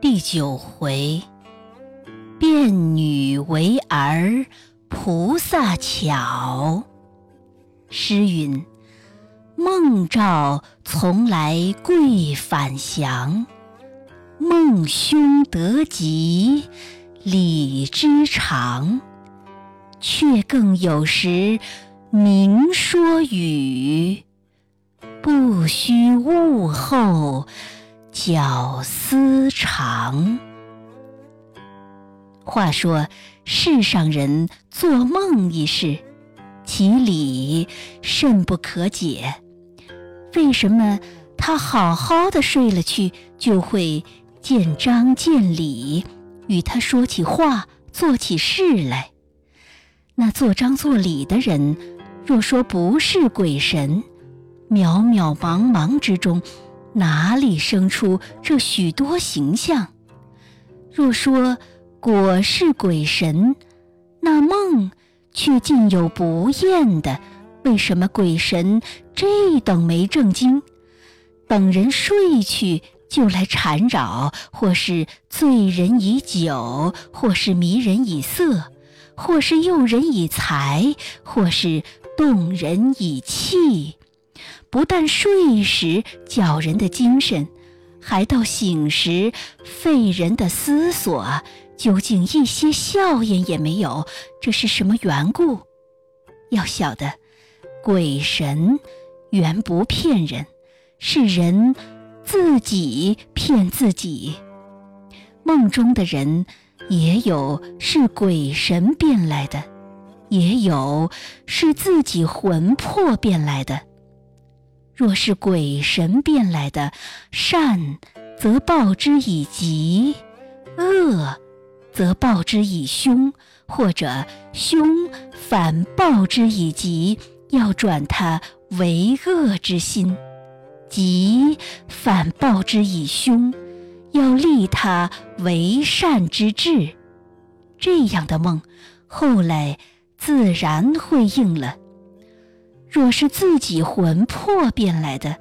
第九回，变女为儿，菩萨巧。诗云：梦兆从来贵返祥，梦凶得吉，理之常。却更有时明说语，不须悟后。绞丝长。话说，世上人做梦一事，其理甚不可解。为什么他好好的睡了去，就会见张见李，与他说起话，做起事来？那做张做李的人，若说不是鬼神，渺渺茫茫之中。哪里生出这许多形象？若说果是鬼神，那梦却竟有不厌的。为什么鬼神这等没正经？等人睡去就来缠扰，或是醉人以酒，或是迷人以色，或是诱人以财，或是动人以气。不但睡时搅人的精神，还到醒时费人的思索，究竟一些效验也没有，这是什么缘故？要晓得，鬼神原不骗人，是人自己骗自己。梦中的人也有是鬼神变来的，也有是自己魂魄变来的。若是鬼神变来的，善则报之以吉，恶则报之以凶，或者凶反报之以吉，要转他为恶之心；吉反报之以凶，要立他为善之志。这样的梦，后来自然会应了。若是自己魂魄变来的，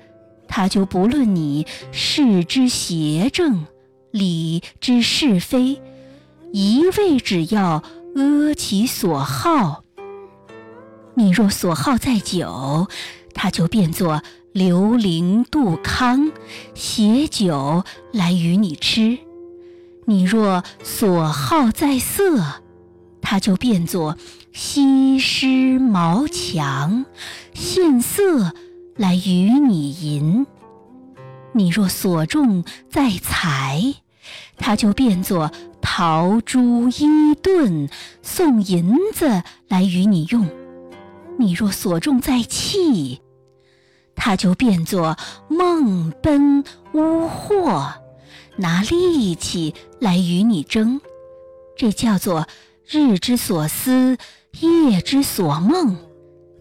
他就不论你是之邪正，理之是非，一味只要阿其所好。你若所好在酒，他就变作刘伶杜康，携酒来与你吃；你若所好在色，他就变作。西施毛墙，献色来与你吟。你若所重在财，他就变作陶朱伊顿，送银子来与你用；你若所重在气，他就变作梦奔乌惑，拿力气来与你争。这叫做日之所思。夜之所梦，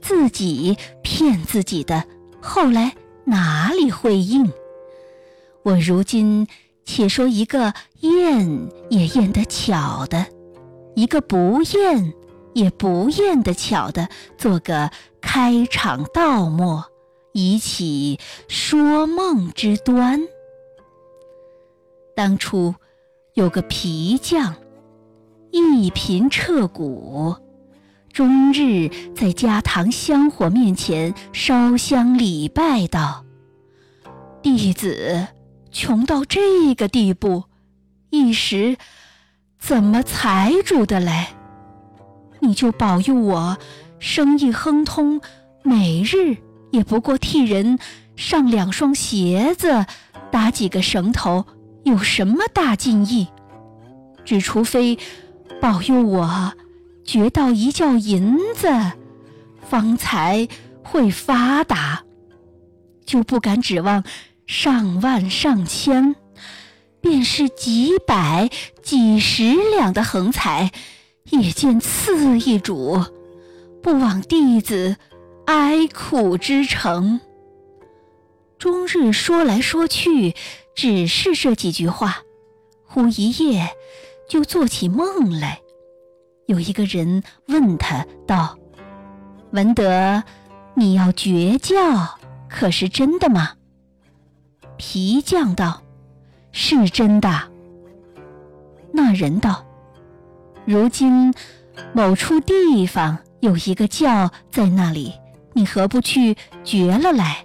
自己骗自己的，后来哪里会应？我如今且说一个验也验得巧的，一个不验也不验得巧的，做个开场道末，以起说梦之端。当初有个皮匠，一贫彻骨。终日在家堂香火面前烧香礼拜道：“弟子穷到这个地步，一时怎么财主的来？你就保佑我生意亨通，每日也不过替人上两双鞋子，打几个绳头，有什么大敬意？只除非保佑我。”掘到一窖银子，方才会发达，就不敢指望上万上千，便是几百几十两的横财，也见赐一主，不枉弟子哀苦之诚。终日说来说去，只是这几句话，忽一夜就做起梦来。有一个人问他道：“文德你要绝教，可是真的吗？”皮匠道：“是真的。”那人道：“如今某处地方有一个窖在那里，你何不去掘了来？”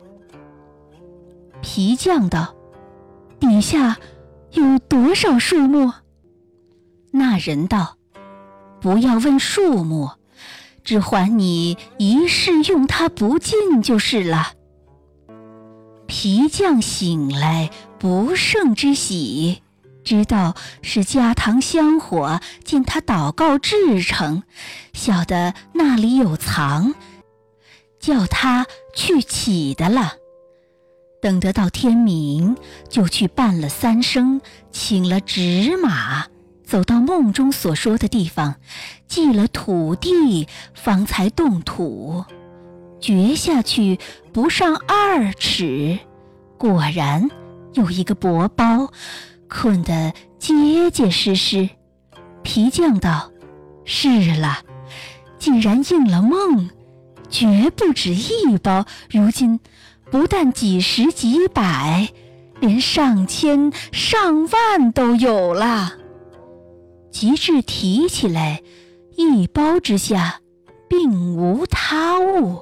皮匠道：“底下有多少树木？”那人道：“不要问数目，只还你一世用它不尽就是了。”皮匠醒来，不胜之喜，知道是家堂香火，见他祷告至诚，晓得那里有藏，叫他去起的了。等得到天明，就去办了三生，请了纸马，走到梦中所说的地方，祭了土地，方才动土。掘下去不上二尺，果然有一个薄包，困得结结实实。皮匠道：“是了，既然应了梦，绝不止一包。如今不但几十几百，连上千上万都有了。及至提起来，一包之下。”并无他物，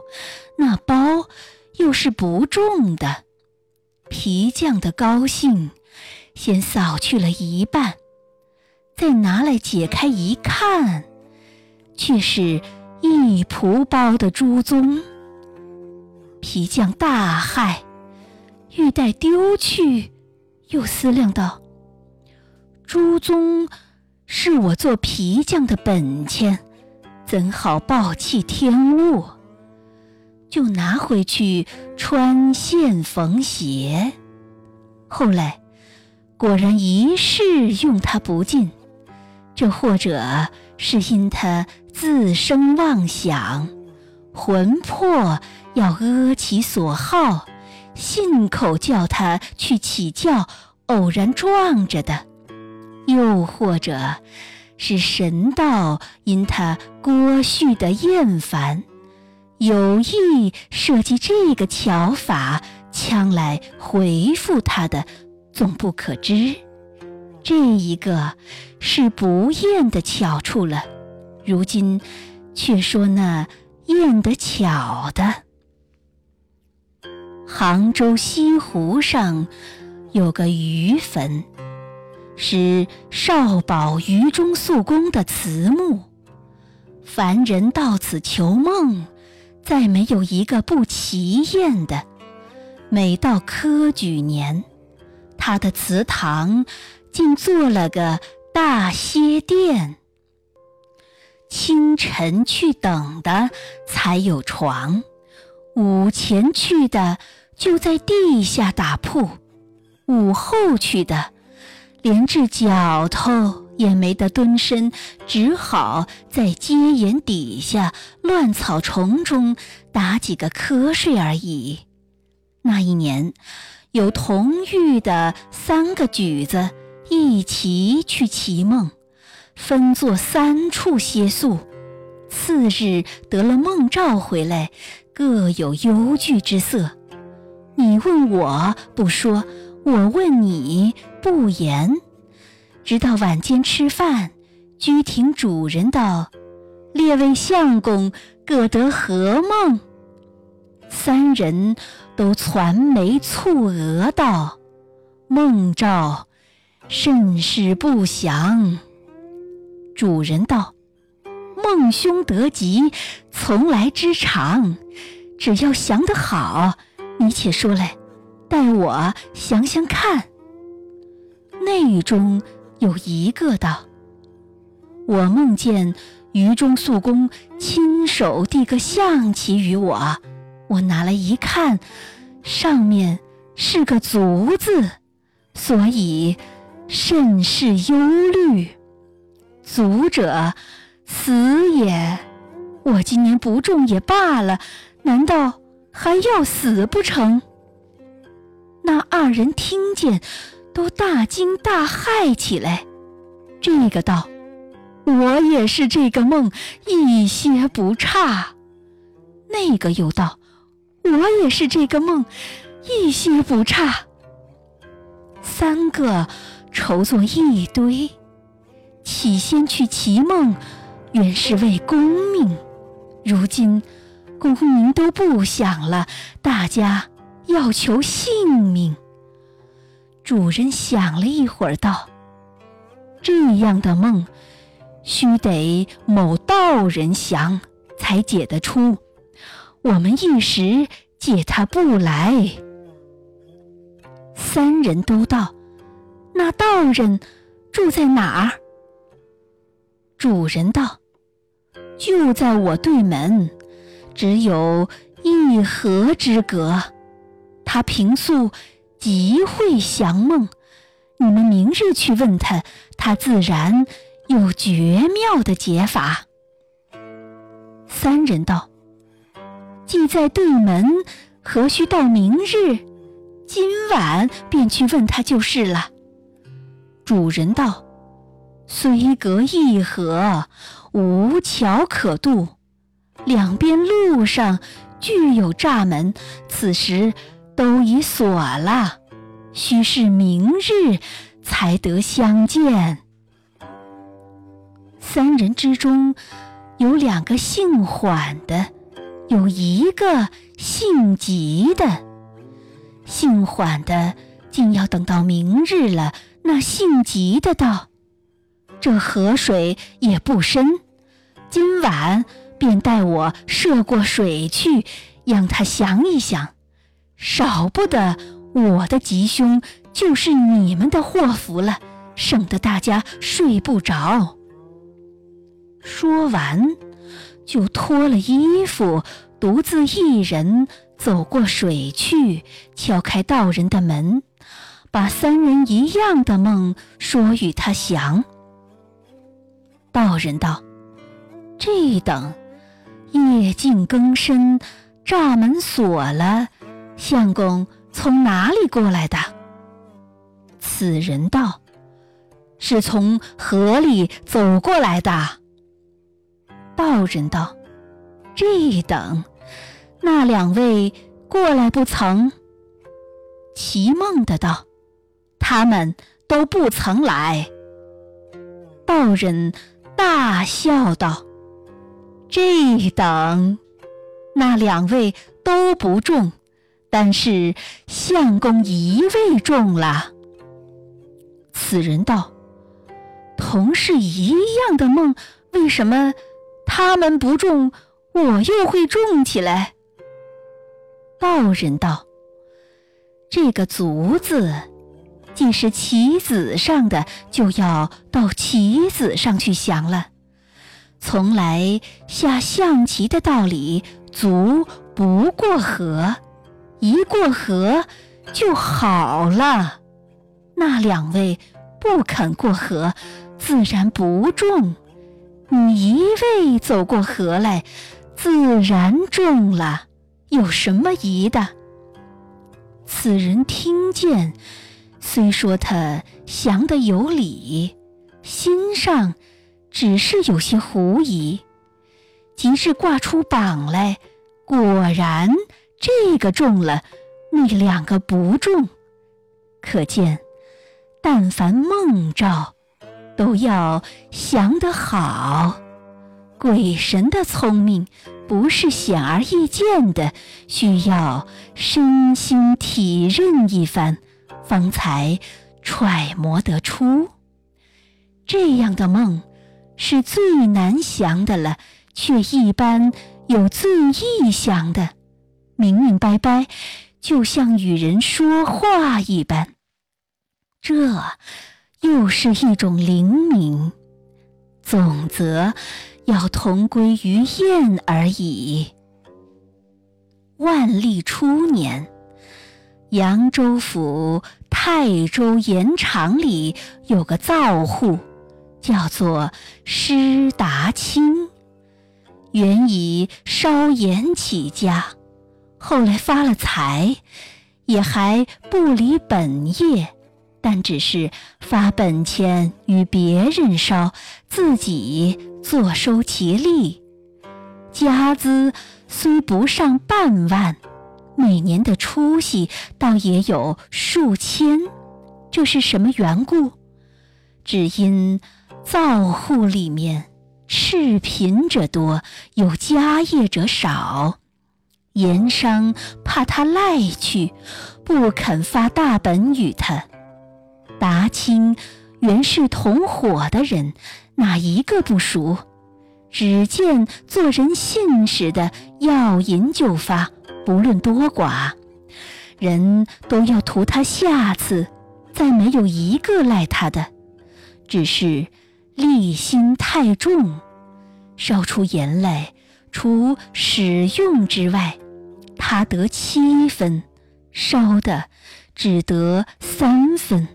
那包又是不重的。皮匠的高兴，先扫去了一半，再拿来解开一看，却是一蒲包的猪鬃。皮匠大骇，欲待丢去，又思量道：“猪鬃是我做皮匠的本钱。”怎好暴弃天物？就拿回去穿线缝鞋。后来果然一世用它不尽，这或者是因他自生妄想，魂魄要阿其所好，信口叫他去起教，偶然撞着的；又或者。是神道因他郭旭的厌烦，有意设计这个巧法，将来回复他的，总不可知。这一个是不厌的巧处了。如今却说那厌得巧的。杭州西湖上有个鱼坟。是少保于中肃公的祠墓，凡人到此求梦，再没有一个不奇艳的。每到科举年，他的祠堂竟做了个大歇殿。清晨去等的才有床，午前去的就在地下打铺，午后去的。连至脚头也没得蹲身，只好在阶檐底下乱草丛中打几个瞌睡而已。那一年，有同狱的三个举子一齐去祈梦，分作三处歇宿。次日得了梦兆回来，各有忧惧之色。你问我不说。我问你不言，直到晚间吃饭，居亭主人道：“列位相公，各得何梦？”三人都攒眉蹙额道：“梦兆甚是不祥。”主人道：“梦凶得吉，从来之常，只要详得好，你且说来。”待我想想看。内中有一个道：“我梦见于中肃公亲手递个象棋与我，我拿来一看，上面是个足字，所以甚是忧虑。足者死也，我今年不中也罢了，难道还要死不成？”那二人听见，都大惊大骇起来。这个道：“我也是这个梦，一些不差。”那个又道：“我也是这个梦，一些不差。”三个筹作一堆，起先去祈梦，原是为功名，如今功名都不想了，大家要求性命。主人想了一会儿，道：“这样的梦，须得某道人降，才解得出。我们一时解他不来。”三人都道：“那道人住在哪儿？”主人道：“就在我对门，只有一河之隔。他平素极会降梦，你们明日去问他，他自然有绝妙的解法。”三人道：“既在对门，何须到明日？今晚便去问他就是了。”主人道。虽隔一河，无桥可渡，两边路上俱有栅门，此时都已锁了，须是明日才得相见。三人之中，有两个姓缓的，有一个姓急的。姓缓的竟要等到明日了，那姓急的道。这河水也不深，今晚便带我涉过水去，让他想一想，少不得我的吉凶就是你们的祸福了，省得大家睡不着。说完，就脱了衣服，独自一人走过水去，敲开道人的门，把三人一样的梦说与他详。道人道：“这等夜静更深，栅门锁了，相公从哪里过来的？”此人道：“是从河里走过来的。”道人道：“这等那两位过来不曾？”奇梦的道：“他们都不曾来。”道人。大笑道：“这等，那两位都不中，但是相公一位中了。”此人道：“同是一样的梦，为什么他们不中，我又会中起来？”道人道：“这个足字。”既是棋子上的，就要到棋子上去想了。从来下象棋的道理，足不过河，一过河就好了。那两位不肯过河，自然不中。你一位走过河来，自然中了，有什么疑的？此人听见。虽说他降得有理，心上只是有些狐疑。即至挂出榜来，果然这个中了，那两个不中。可见，但凡梦兆，都要降得好。鬼神的聪明，不是显而易见的，需要身心体认一番。方才揣摩得出，这样的梦是最难降的了，却一般有最易降的，明明白白，就像与人说话一般。这又是一种灵敏，总则要同归于燕而已。万历初年。扬州府泰州盐场里有个灶户，叫做施达清，原以烧盐起家，后来发了财，也还不离本业，但只是发本钱与别人烧，自己坐收其利，家资虽不上半万。每年的出息倒也有数千，这是什么缘故？只因灶户里面，赤贫者多，有家业者少。盐商怕他赖去，不肯发大本与他。达清原是同伙的人，哪一个不熟？只见做人信使的，要银就发，不论多寡，人都要图他下次，再没有一个赖他的。只是利心太重，烧出盐来，除使用之外，他得七分，烧的只得三分。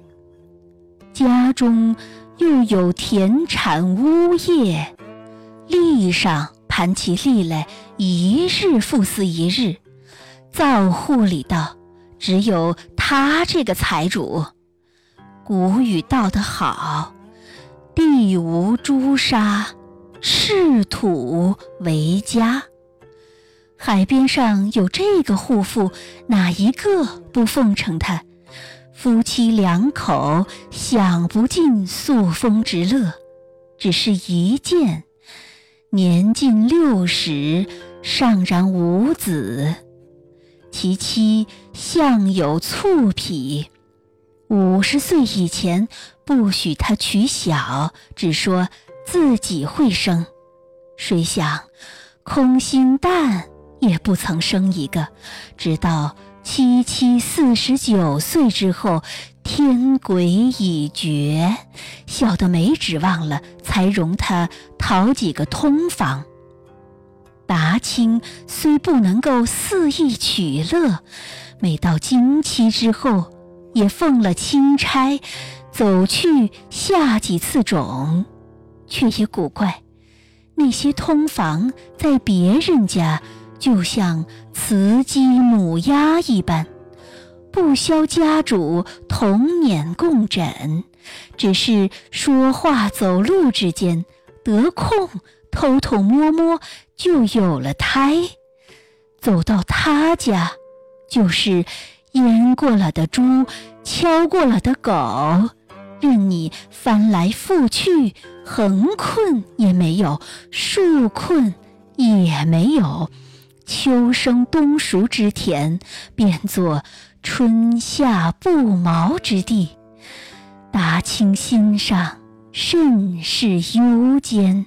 家中又有田产屋业，利上盘起利来，一日复似一日。灶户里道，只有他这个财主。古语道得好：“地无朱砂，赤土为家。”海边上有这个护妇，哪一个不奉承他？夫妻两口享不尽素风之乐，只是一件，年近六十，尚然无子。其妻向有醋癖，五十岁以前不许他娶小，只说自己会生。谁想空心蛋也不曾生一个，直到。七七四十九岁之后，天鬼已绝，小的没指望了，才容他讨几个通房。达清虽不能够肆意取乐，每到经期之后，也奉了钦差，走去下几次种，却也古怪，那些通房在别人家。就像雌鸡母鸭一般，不消家主同碾共枕，只是说话走路之间得空偷偷摸摸就有了胎。走到他家，就是淹过了的猪，敲过了的狗，任你翻来覆去，横困也没有，竖困也没有。秋生冬熟之田，变作春夏不毛之地。达清心上甚是忧艰。